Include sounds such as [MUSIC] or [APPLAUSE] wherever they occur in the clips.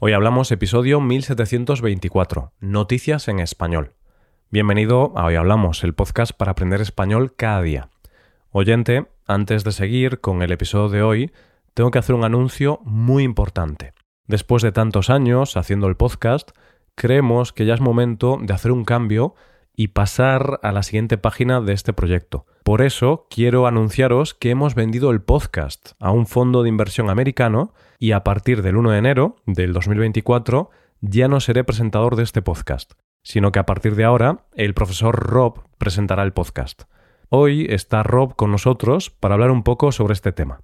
Hoy hablamos episodio 1724, Noticias en Español. Bienvenido a Hoy Hablamos, el podcast para aprender español cada día. Oyente, antes de seguir con el episodio de hoy, tengo que hacer un anuncio muy importante. Después de tantos años haciendo el podcast, creemos que ya es momento de hacer un cambio y pasar a la siguiente página de este proyecto. Por eso quiero anunciaros que hemos vendido el podcast a un fondo de inversión americano y a partir del 1 de enero del 2024 ya no seré presentador de este podcast, sino que a partir de ahora el profesor Rob presentará el podcast. Hoy está Rob con nosotros para hablar un poco sobre este tema.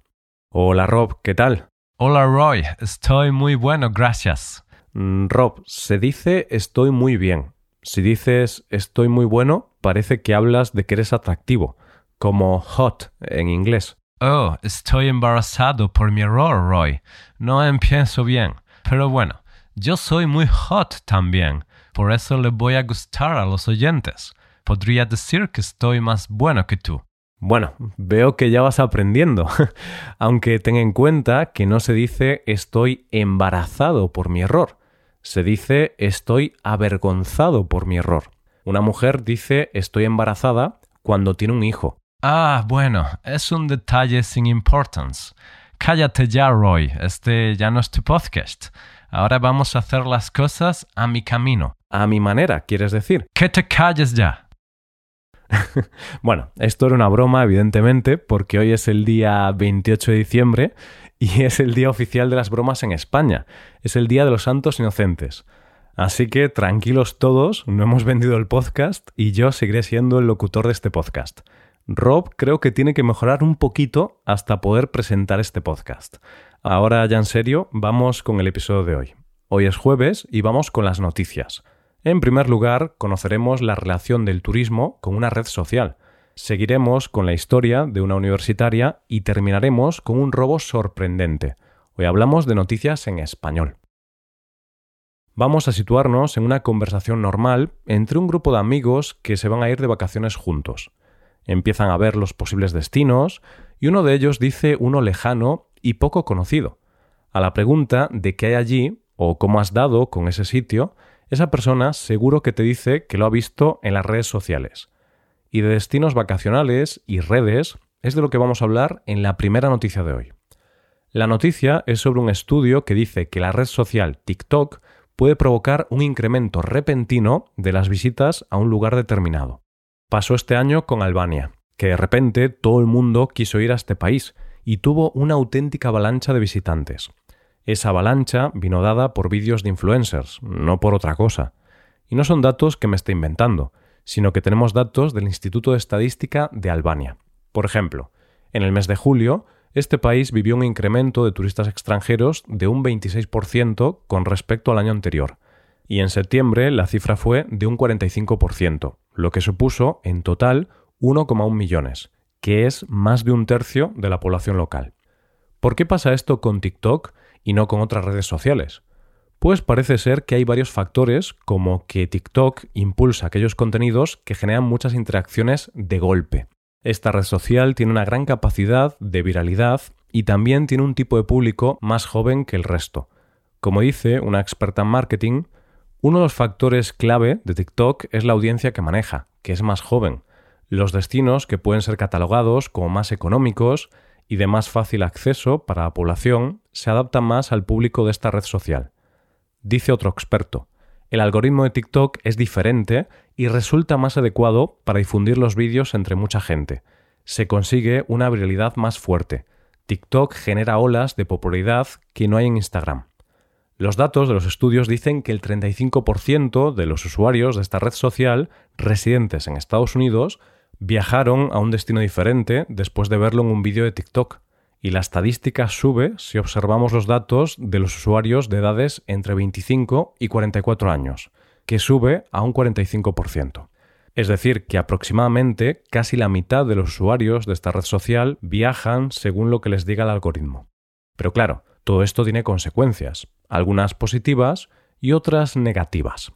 Hola Rob, ¿qué tal? Hola Roy, estoy muy bueno, gracias. Mm, Rob, se dice estoy muy bien. Si dices estoy muy bueno, parece que hablas de que eres atractivo como hot en inglés. Oh, estoy embarazado por mi error, Roy. No empiezo bien. Pero bueno, yo soy muy hot también. Por eso le voy a gustar a los oyentes. Podría decir que estoy más bueno que tú. Bueno, veo que ya vas aprendiendo, [LAUGHS] aunque ten en cuenta que no se dice estoy embarazado por mi error, se dice estoy avergonzado por mi error. Una mujer dice estoy embarazada cuando tiene un hijo. Ah, bueno, es un detalle sin importancia. Cállate ya, Roy. Este ya no es tu podcast. Ahora vamos a hacer las cosas a mi camino. A mi manera, ¿quieres decir? [LAUGHS] Que te calles ya. bueno, esto era una broma, evidentemente, porque hoy es el día 28 de diciembre y [LAUGHS] es el día oficial de las bromas en España. Es el Día de los Santos Inocentes. Así que tranquilos todos, no hemos vendido el podcast y yo seguiré siendo el locutor de este podcast. Rob creo que tiene que mejorar un poquito hasta poder presentar este podcast. Ahora ya en serio, vamos con el episodio de hoy. Hoy es jueves y vamos con las noticias. En primer lugar, conoceremos la relación del turismo con una red social. Seguiremos con la historia de una universitaria y terminaremos con un robo sorprendente. Hoy hablamos de noticias en español. Vamos a situarnos en una conversación normal entre un grupo de amigos que se van a ir de vacaciones juntos empiezan a ver los posibles destinos y uno de ellos dice uno lejano y poco conocido. A la pregunta de qué hay allí o cómo has dado con ese sitio, esa persona seguro que te dice que lo ha visto en las redes sociales. Y de destinos vacacionales y redes es de lo que vamos a hablar en la primera noticia de hoy. La noticia es sobre un estudio que dice que la red social TikTok puede provocar un incremento repentino de las visitas a un lugar determinado. Pasó este año con Albania, que de repente todo el mundo quiso ir a este país y tuvo una auténtica avalancha de visitantes. Esa avalancha vino dada por vídeos de influencers, no por otra cosa. Y no son datos que me esté inventando, sino que tenemos datos del Instituto de Estadística de Albania. Por ejemplo, en el mes de julio, este país vivió un incremento de turistas extranjeros de un 26% con respecto al año anterior, y en septiembre la cifra fue de un 45%, lo que supuso en total 1,1 millones, que es más de un tercio de la población local. ¿Por qué pasa esto con TikTok y no con otras redes sociales? Pues parece ser que hay varios factores como que TikTok impulsa aquellos contenidos que generan muchas interacciones de golpe. Esta red social tiene una gran capacidad de viralidad y también tiene un tipo de público más joven que el resto. Como dice una experta en marketing, uno de los factores clave de TikTok es la audiencia que maneja, que es más joven, los destinos que pueden ser catalogados como más económicos y de más fácil acceso para la población se adaptan más al público de esta red social. Dice otro experto, el algoritmo de TikTok es diferente y resulta más adecuado para difundir los vídeos entre mucha gente. Se consigue una viralidad más fuerte. TikTok genera olas de popularidad que no hay en Instagram. Los datos de los estudios dicen que el 35% de los usuarios de esta red social residentes en Estados Unidos viajaron a un destino diferente después de verlo en un vídeo de TikTok. Y la estadística sube si observamos los datos de los usuarios de edades entre 25 y 44 años, que sube a un 45%. Es decir, que aproximadamente casi la mitad de los usuarios de esta red social viajan según lo que les diga el algoritmo. Pero claro, todo esto tiene consecuencias, algunas positivas y otras negativas.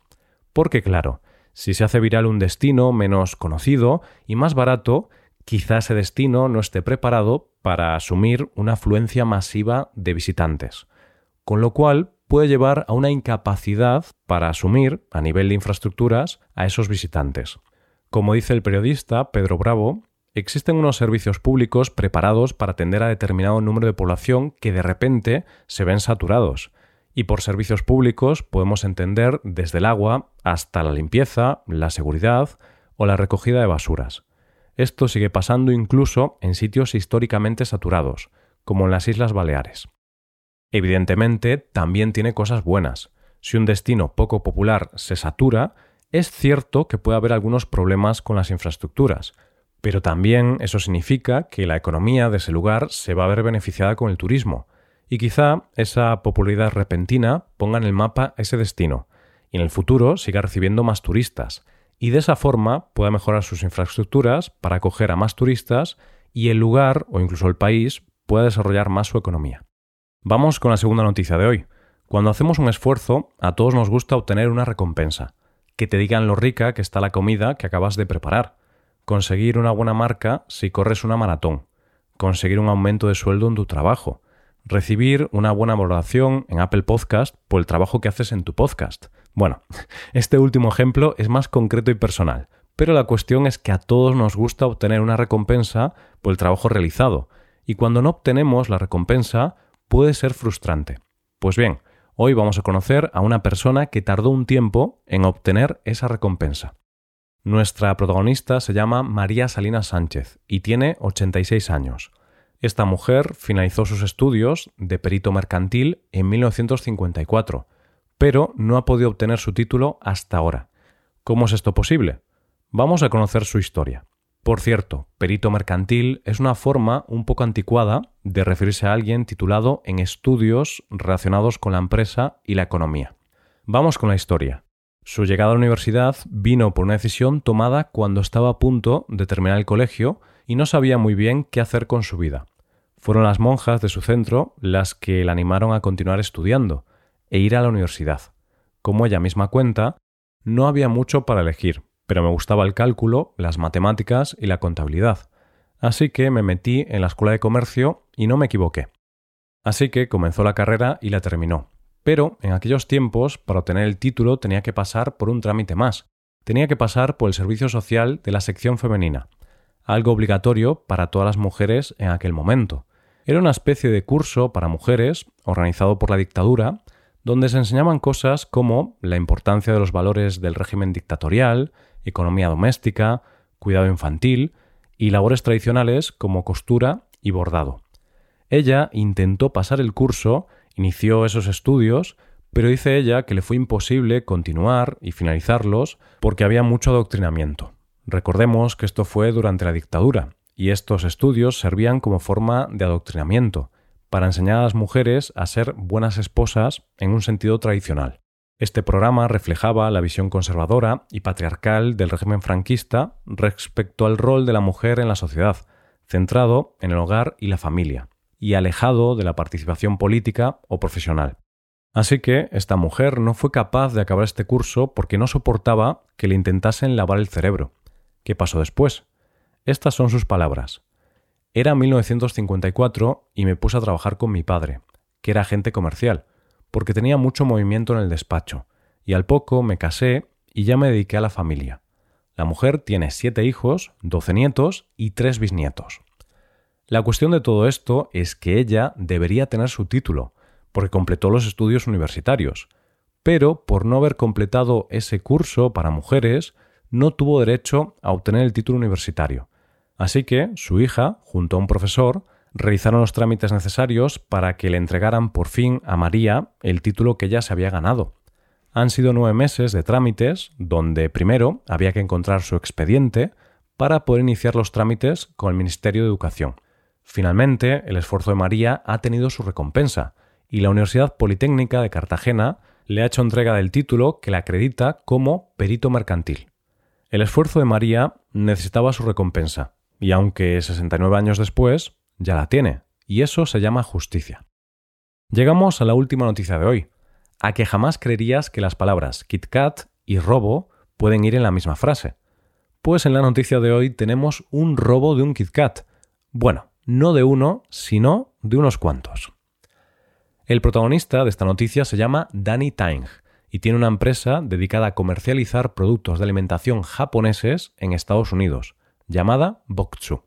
Porque claro, si se hace viral un destino menos conocido y más barato, quizá ese destino no esté preparado para asumir una afluencia masiva de visitantes. Con lo cual puede llevar a una incapacidad para asumir, a nivel de infraestructuras, a esos visitantes. Como dice el periodista Pedro Bravo, existen unos servicios públicos preparados para atender a determinado número de población que de repente se ven saturados. Y por servicios públicos podemos entender desde el agua hasta la limpieza, la seguridad o la recogida de basuras. Esto sigue pasando incluso en sitios históricamente saturados, como en las Islas Baleares. Evidentemente, también tiene cosas buenas. Si un destino poco popular se satura, es cierto que puede haber algunos problemas con las infraestructuras, pero también eso significa que la economía de ese lugar se va a ver beneficiada con el turismo, y quizá esa popularidad repentina ponga en el mapa ese destino, y en el futuro siga recibiendo más turistas, y de esa forma pueda mejorar sus infraestructuras para acoger a más turistas y el lugar o incluso el país pueda desarrollar más su economía. Vamos con la segunda noticia de hoy. Cuando hacemos un esfuerzo, a todos nos gusta obtener una recompensa, que te digan lo rica que está la comida que acabas de preparar, conseguir una buena marca si corres una maratón, conseguir un aumento de sueldo en tu trabajo, recibir una buena valoración en Apple Podcast por el trabajo que haces en tu podcast. Bueno, [LAUGHS] este último ejemplo es más concreto y personal, pero la cuestión es que a todos nos gusta obtener una recompensa por el trabajo realizado, y cuando no obtenemos la recompensa, puede ser frustrante. Pues bien, hoy vamos a conocer a una persona que tardó un tiempo en obtener esa recompensa. Nuestra protagonista se llama María Salinas Sánchez y tiene 86 años. Esta mujer finalizó sus estudios de perito mercantil en 1954, pero no ha podido obtener su título hasta ahora. ¿Cómo es esto posible? Vamos a conocer su historia. Por cierto, perito mercantil es una forma un poco anticuada de referirse a alguien titulado en estudios relacionados con la empresa y la economía. Vamos con la historia. Su llegada a la universidad vino por una decisión tomada cuando estaba a punto de terminar el colegio y no sabía muy bien qué hacer con su vida. Fueron las monjas de su centro las que la animaron a continuar estudiando e ir a la universidad. Como ella misma cuenta, no había mucho para elegir, pero me gustaba el cálculo, las matemáticas y la contabilidad. Así que me metí en la escuela de comercio y no me equivoqué. Así que comenzó la carrera y la terminó. Pero en aquellos tiempos, para obtener el título tenía que pasar por un trámite más. Tenía que pasar por el servicio social de la sección femenina, algo obligatorio para todas las mujeres en aquel momento. Era una especie de curso para mujeres, organizado por la dictadura, donde se enseñaban cosas como la importancia de los valores del régimen dictatorial, economía doméstica, cuidado infantil y labores tradicionales como costura y bordado. Ella intentó pasar el curso, inició esos estudios, pero dice ella que le fue imposible continuar y finalizarlos porque había mucho adoctrinamiento. Recordemos que esto fue durante la dictadura, y estos estudios servían como forma de adoctrinamiento, para enseñar a las mujeres a ser buenas esposas en un sentido tradicional. Este programa reflejaba la visión conservadora y patriarcal del régimen franquista respecto al rol de la mujer en la sociedad, centrado en el hogar y la familia, y alejado de la participación política o profesional. Así que esta mujer no fue capaz de acabar este curso porque no soportaba que le intentasen lavar el cerebro. ¿Qué pasó después? Estas son sus palabras. Era 1954 y me puse a trabajar con mi padre, que era agente comercial, porque tenía mucho movimiento en el despacho, y al poco me casé y ya me dediqué a la familia. La mujer tiene siete hijos, doce nietos y tres bisnietos. La cuestión de todo esto es que ella debería tener su título, porque completó los estudios universitarios, pero por no haber completado ese curso para mujeres, no tuvo derecho a obtener el título universitario. Así que su hija, junto a un profesor, realizaron los trámites necesarios para que le entregaran por fin a María el título que ella se había ganado. Han sido nueve meses de trámites donde primero había que encontrar su expediente para poder iniciar los trámites con el Ministerio de Educación. Finalmente, el esfuerzo de María ha tenido su recompensa y la Universidad Politécnica de Cartagena le ha hecho entrega del título que la acredita como perito mercantil. El esfuerzo de María necesitaba su recompensa, y aunque 69 años después, ya la tiene, y eso se llama justicia. Llegamos a la última noticia de hoy, a que jamás creerías que las palabras KitKat y robo pueden ir en la misma frase. Pues en la noticia de hoy tenemos un robo de un KitKat. Bueno, no de uno, sino de unos cuantos. El protagonista de esta noticia se llama Danny Tang y tiene una empresa dedicada a comercializar productos de alimentación japoneses en Estados Unidos, llamada Bokchu.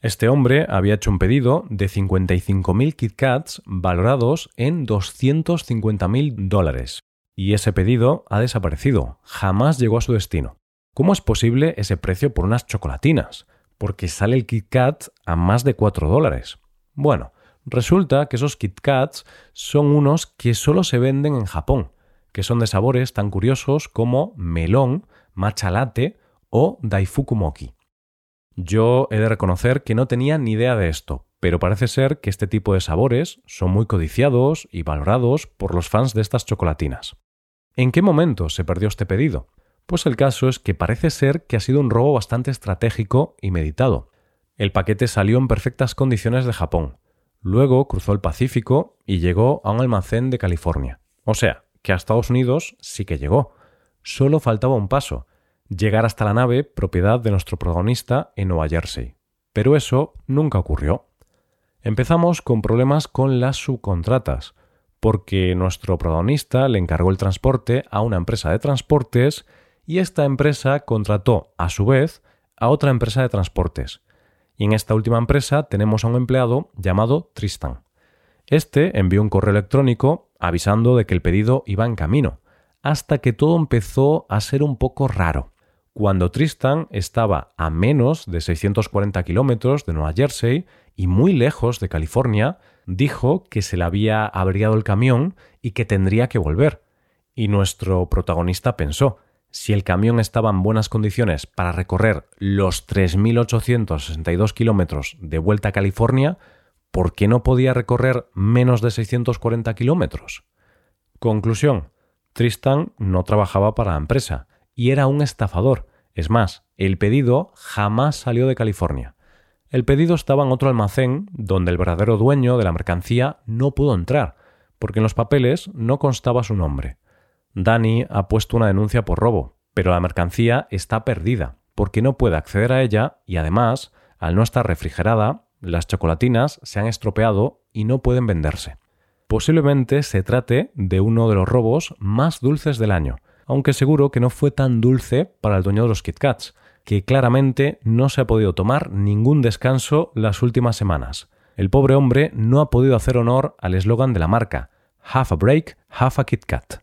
Este hombre había hecho un pedido de 55.000 KitKats valorados en 250.000 dólares. Y ese pedido ha desaparecido, jamás llegó a su destino. ¿Cómo es posible ese precio por unas chocolatinas? Porque sale el KitKat a más de 4 dólares. Bueno, resulta que esos KitKats son unos que solo se venden en Japón, que son de sabores tan curiosos como melón, matcha latte o daifukumoki. Yo he de reconocer que no tenía ni idea de esto, pero parece ser que este tipo de sabores son muy codiciados y valorados por los fans de estas chocolatinas. ¿En qué momento se perdió este pedido? Pues el caso es que parece ser que ha sido un robo bastante estratégico y meditado. El paquete salió en perfectas condiciones de Japón, luego cruzó el Pacífico y llegó a un almacén de California. O sea, que a Estados Unidos sí que llegó. Solo faltaba un paso, llegar hasta la nave propiedad de nuestro protagonista en Nueva Jersey. Pero eso nunca ocurrió. Empezamos con problemas con las subcontratas, porque nuestro protagonista le encargó el transporte a una empresa de transportes y esta empresa contrató, a su vez, a otra empresa de transportes. Y en esta última empresa tenemos a un empleado llamado Tristan. Este envió un correo electrónico avisando de que el pedido iba en camino, hasta que todo empezó a ser un poco raro. Cuando Tristan estaba a menos de 640 kilómetros de Nueva Jersey y muy lejos de California, dijo que se le había averiado el camión y que tendría que volver. Y nuestro protagonista pensó, si el camión estaba en buenas condiciones para recorrer los 3.862 kilómetros de vuelta a California, ¿por qué no podía recorrer menos de 640 kilómetros? Conclusión. Tristan no trabajaba para la empresa y era un estafador. Es más, el pedido jamás salió de California. El pedido estaba en otro almacén donde el verdadero dueño de la mercancía no pudo entrar, porque en los papeles no constaba su nombre. Danny ha puesto una denuncia por robo, pero la mercancía está perdida, porque no puede acceder a ella y además, al no estar refrigerada, las chocolatinas se han estropeado y no pueden venderse. Posiblemente se trate de uno de los robos más dulces del año, aunque seguro que no fue tan dulce para el dueño de los Kit Kats, que claramente no se ha podido tomar ningún descanso las últimas semanas. El pobre hombre no ha podido hacer honor al eslogan de la marca, Half a break, half a Kit Kat.